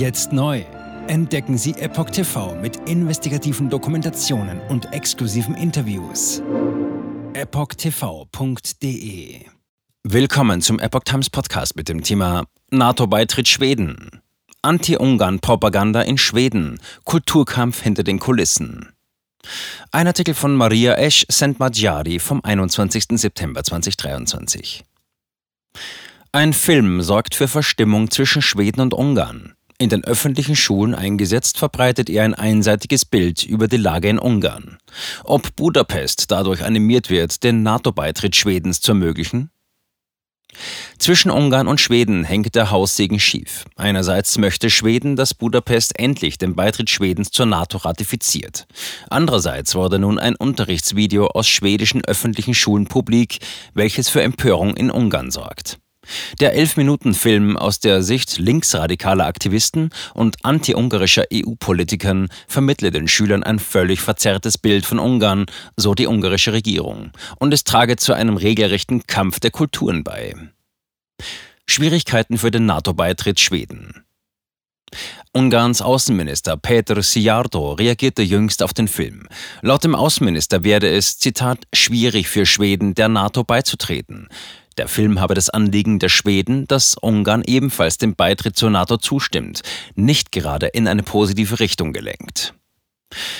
Jetzt neu. Entdecken Sie Epoch TV mit investigativen Dokumentationen und exklusiven Interviews. EpochTV.de Willkommen zum Epoch Times Podcast mit dem Thema NATO-Beitritt Schweden. Anti-Ungarn-Propaganda in Schweden. Kulturkampf hinter den Kulissen. Ein Artikel von Maria Esch Sentmadjari vom 21. September 2023. Ein Film sorgt für Verstimmung zwischen Schweden und Ungarn. In den öffentlichen Schulen eingesetzt, verbreitet er ein einseitiges Bild über die Lage in Ungarn. Ob Budapest dadurch animiert wird, den NATO-Beitritt Schwedens zu ermöglichen? Zwischen Ungarn und Schweden hängt der Haussegen schief. Einerseits möchte Schweden, dass Budapest endlich den Beitritt Schwedens zur NATO ratifiziert. Andererseits wurde nun ein Unterrichtsvideo aus schwedischen öffentlichen Schulen publik, welches für Empörung in Ungarn sorgt. Der Elf-Minuten-Film aus der Sicht linksradikaler Aktivisten und anti-ungarischer EU-Politikern vermittle den Schülern ein völlig verzerrtes Bild von Ungarn, so die ungarische Regierung, und es trage zu einem regelrechten Kampf der Kulturen bei. Schwierigkeiten für den NATO-Beitritt Schweden. Ungarns Außenminister Peter Sijardo reagierte jüngst auf den Film. Laut dem Außenminister werde es, Zitat, schwierig für Schweden, der NATO beizutreten. Der Film habe das Anliegen der Schweden, dass Ungarn ebenfalls dem Beitritt zur NATO zustimmt, nicht gerade in eine positive Richtung gelenkt.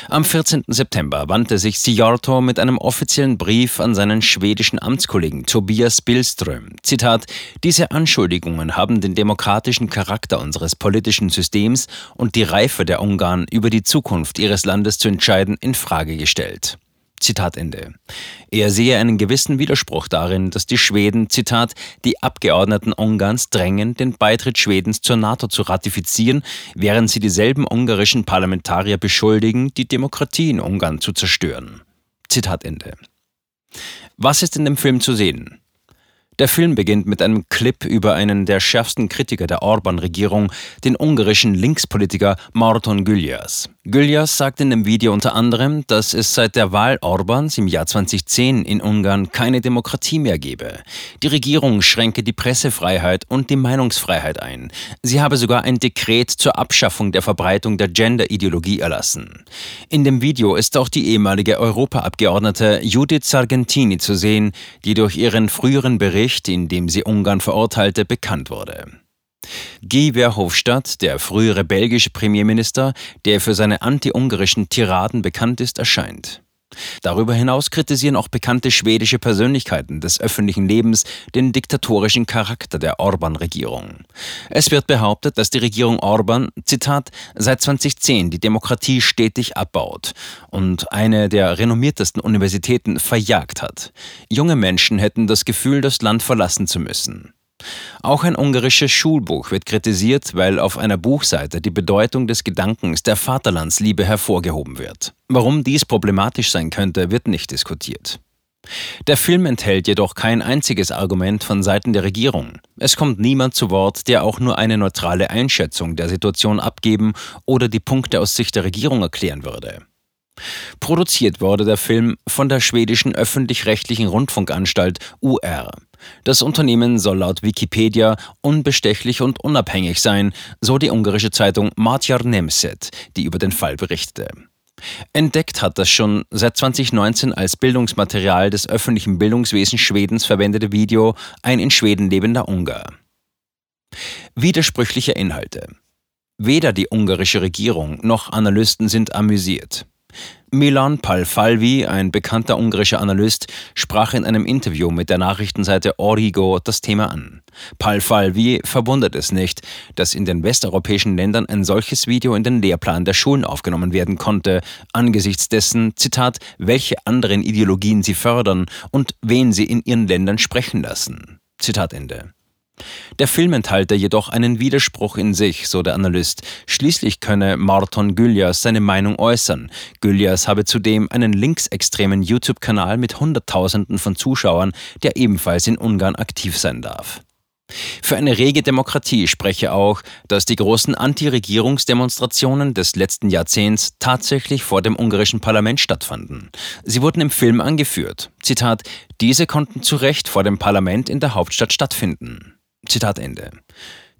Am 14. September wandte sich Sijarto mit einem offiziellen Brief an seinen schwedischen Amtskollegen Tobias Billström. Zitat: Diese Anschuldigungen haben den demokratischen Charakter unseres politischen Systems und die Reife der Ungarn über die Zukunft ihres Landes zu entscheiden in Frage gestellt. Zitat Ende. Er sehe einen gewissen Widerspruch darin, dass die Schweden, Zitat, die Abgeordneten Ungarns drängen, den Beitritt Schwedens zur NATO zu ratifizieren, während sie dieselben ungarischen Parlamentarier beschuldigen, die Demokratie in Ungarn zu zerstören. Zitat Ende. Was ist in dem Film zu sehen? Der Film beginnt mit einem Clip über einen der schärfsten Kritiker der Orban-Regierung, den ungarischen Linkspolitiker Marton Gülyas. Gülyas sagt in dem Video unter anderem, dass es seit der Wahl Orbans im Jahr 2010 in Ungarn keine Demokratie mehr gebe. Die Regierung schränke die Pressefreiheit und die Meinungsfreiheit ein. Sie habe sogar ein Dekret zur Abschaffung der Verbreitung der Gender-Ideologie erlassen. In dem Video ist auch die ehemalige Europaabgeordnete Judith Sargentini zu sehen, die durch ihren früheren Bericht in dem sie Ungarn verurteilte, bekannt wurde. Guy Verhofstadt, der frühere belgische Premierminister, der für seine anti-ungarischen Tiraden bekannt ist, erscheint. Darüber hinaus kritisieren auch bekannte schwedische Persönlichkeiten des öffentlichen Lebens den diktatorischen Charakter der Orban-Regierung. Es wird behauptet, dass die Regierung Orban, Zitat, seit 2010 die Demokratie stetig abbaut und eine der renommiertesten Universitäten verjagt hat. Junge Menschen hätten das Gefühl, das Land verlassen zu müssen. Auch ein ungarisches Schulbuch wird kritisiert, weil auf einer Buchseite die Bedeutung des Gedankens der Vaterlandsliebe hervorgehoben wird. Warum dies problematisch sein könnte, wird nicht diskutiert. Der Film enthält jedoch kein einziges Argument von Seiten der Regierung. Es kommt niemand zu Wort, der auch nur eine neutrale Einschätzung der Situation abgeben oder die Punkte aus Sicht der Regierung erklären würde. Produziert wurde der Film von der schwedischen öffentlich-rechtlichen Rundfunkanstalt UR. Das Unternehmen soll laut Wikipedia unbestechlich und unabhängig sein, so die ungarische Zeitung Magyar Nemzet, die über den Fall berichtete. Entdeckt hat das schon seit 2019 als Bildungsmaterial des öffentlichen Bildungswesens Schwedens verwendete Video ein in Schweden lebender Ungar. Widersprüchliche Inhalte. Weder die ungarische Regierung noch Analysten sind amüsiert. Milan Palfalvi, ein bekannter ungarischer Analyst, sprach in einem Interview mit der Nachrichtenseite Origo das Thema an. Palfalvi verwundert es nicht, dass in den westeuropäischen Ländern ein solches Video in den Lehrplan der Schulen aufgenommen werden konnte, angesichts dessen, Zitat, welche anderen Ideologien sie fördern und wen sie in ihren Ländern sprechen lassen. Zitat Ende. Der Film enthalte jedoch einen Widerspruch in sich, so der Analyst. Schließlich könne Marton Gülyas seine Meinung äußern. Gülyas habe zudem einen linksextremen YouTube-Kanal mit Hunderttausenden von Zuschauern, der ebenfalls in Ungarn aktiv sein darf. Für eine rege Demokratie spreche auch, dass die großen Anti-Regierungsdemonstrationen des letzten Jahrzehnts tatsächlich vor dem ungarischen Parlament stattfanden. Sie wurden im Film angeführt. Zitat: Diese konnten zu Recht vor dem Parlament in der Hauptstadt stattfinden. Zitat Ende.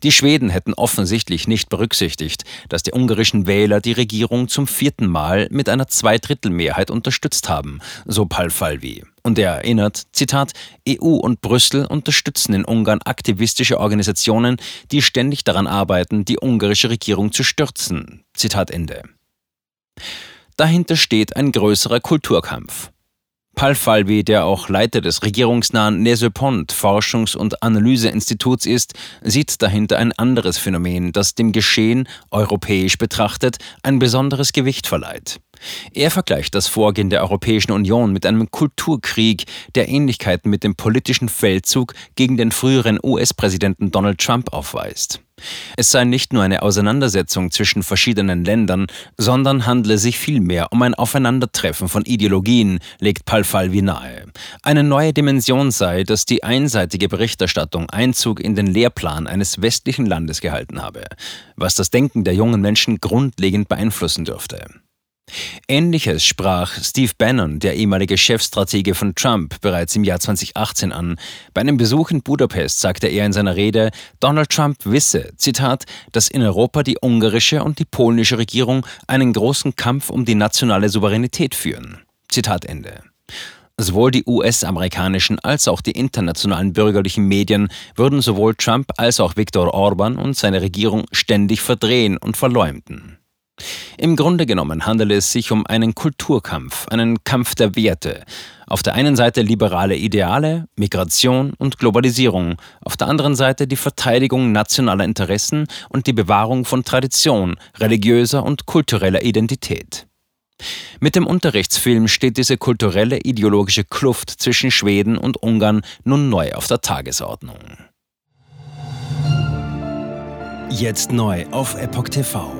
Die Schweden hätten offensichtlich nicht berücksichtigt, dass die ungarischen Wähler die Regierung zum vierten Mal mit einer Zweidrittelmehrheit unterstützt haben, so Palfalvi. Und er erinnert, Zitat, EU und Brüssel unterstützen in Ungarn aktivistische Organisationen, die ständig daran arbeiten, die ungarische Regierung zu stürzen. Zitat Ende. Dahinter steht ein größerer Kulturkampf. Paul Falvi, der auch Leiter des regierungsnahen Nesepont Forschungs- und Analyseinstituts ist, sieht dahinter ein anderes Phänomen, das dem Geschehen, europäisch betrachtet, ein besonderes Gewicht verleiht. Er vergleicht das Vorgehen der Europäischen Union mit einem Kulturkrieg, der Ähnlichkeiten mit dem politischen Feldzug gegen den früheren US-Präsidenten Donald Trump aufweist. Es sei nicht nur eine Auseinandersetzung zwischen verschiedenen Ländern, sondern handle sich vielmehr um ein Aufeinandertreffen von Ideologien, legt Palfalvi nahe. Eine neue Dimension sei, dass die einseitige Berichterstattung Einzug in den Lehrplan eines westlichen Landes gehalten habe, was das Denken der jungen Menschen grundlegend beeinflussen dürfte. Ähnliches sprach Steve Bannon, der ehemalige Chefstratege von Trump, bereits im Jahr 2018 an. Bei einem Besuch in Budapest sagte er in seiner Rede, Donald Trump wisse, Zitat, dass in Europa die ungarische und die polnische Regierung einen großen Kampf um die nationale Souveränität führen. Zitat Ende. Sowohl die US-amerikanischen als auch die internationalen bürgerlichen Medien würden sowohl Trump als auch Viktor Orban und seine Regierung ständig verdrehen und verleumden. Im Grunde genommen handelt es sich um einen Kulturkampf, einen Kampf der Werte. Auf der einen Seite liberale Ideale, Migration und Globalisierung, auf der anderen Seite die Verteidigung nationaler Interessen und die Bewahrung von Tradition, religiöser und kultureller Identität. Mit dem Unterrichtsfilm steht diese kulturelle ideologische Kluft zwischen Schweden und Ungarn nun neu auf der Tagesordnung. Jetzt neu auf Epoch TV.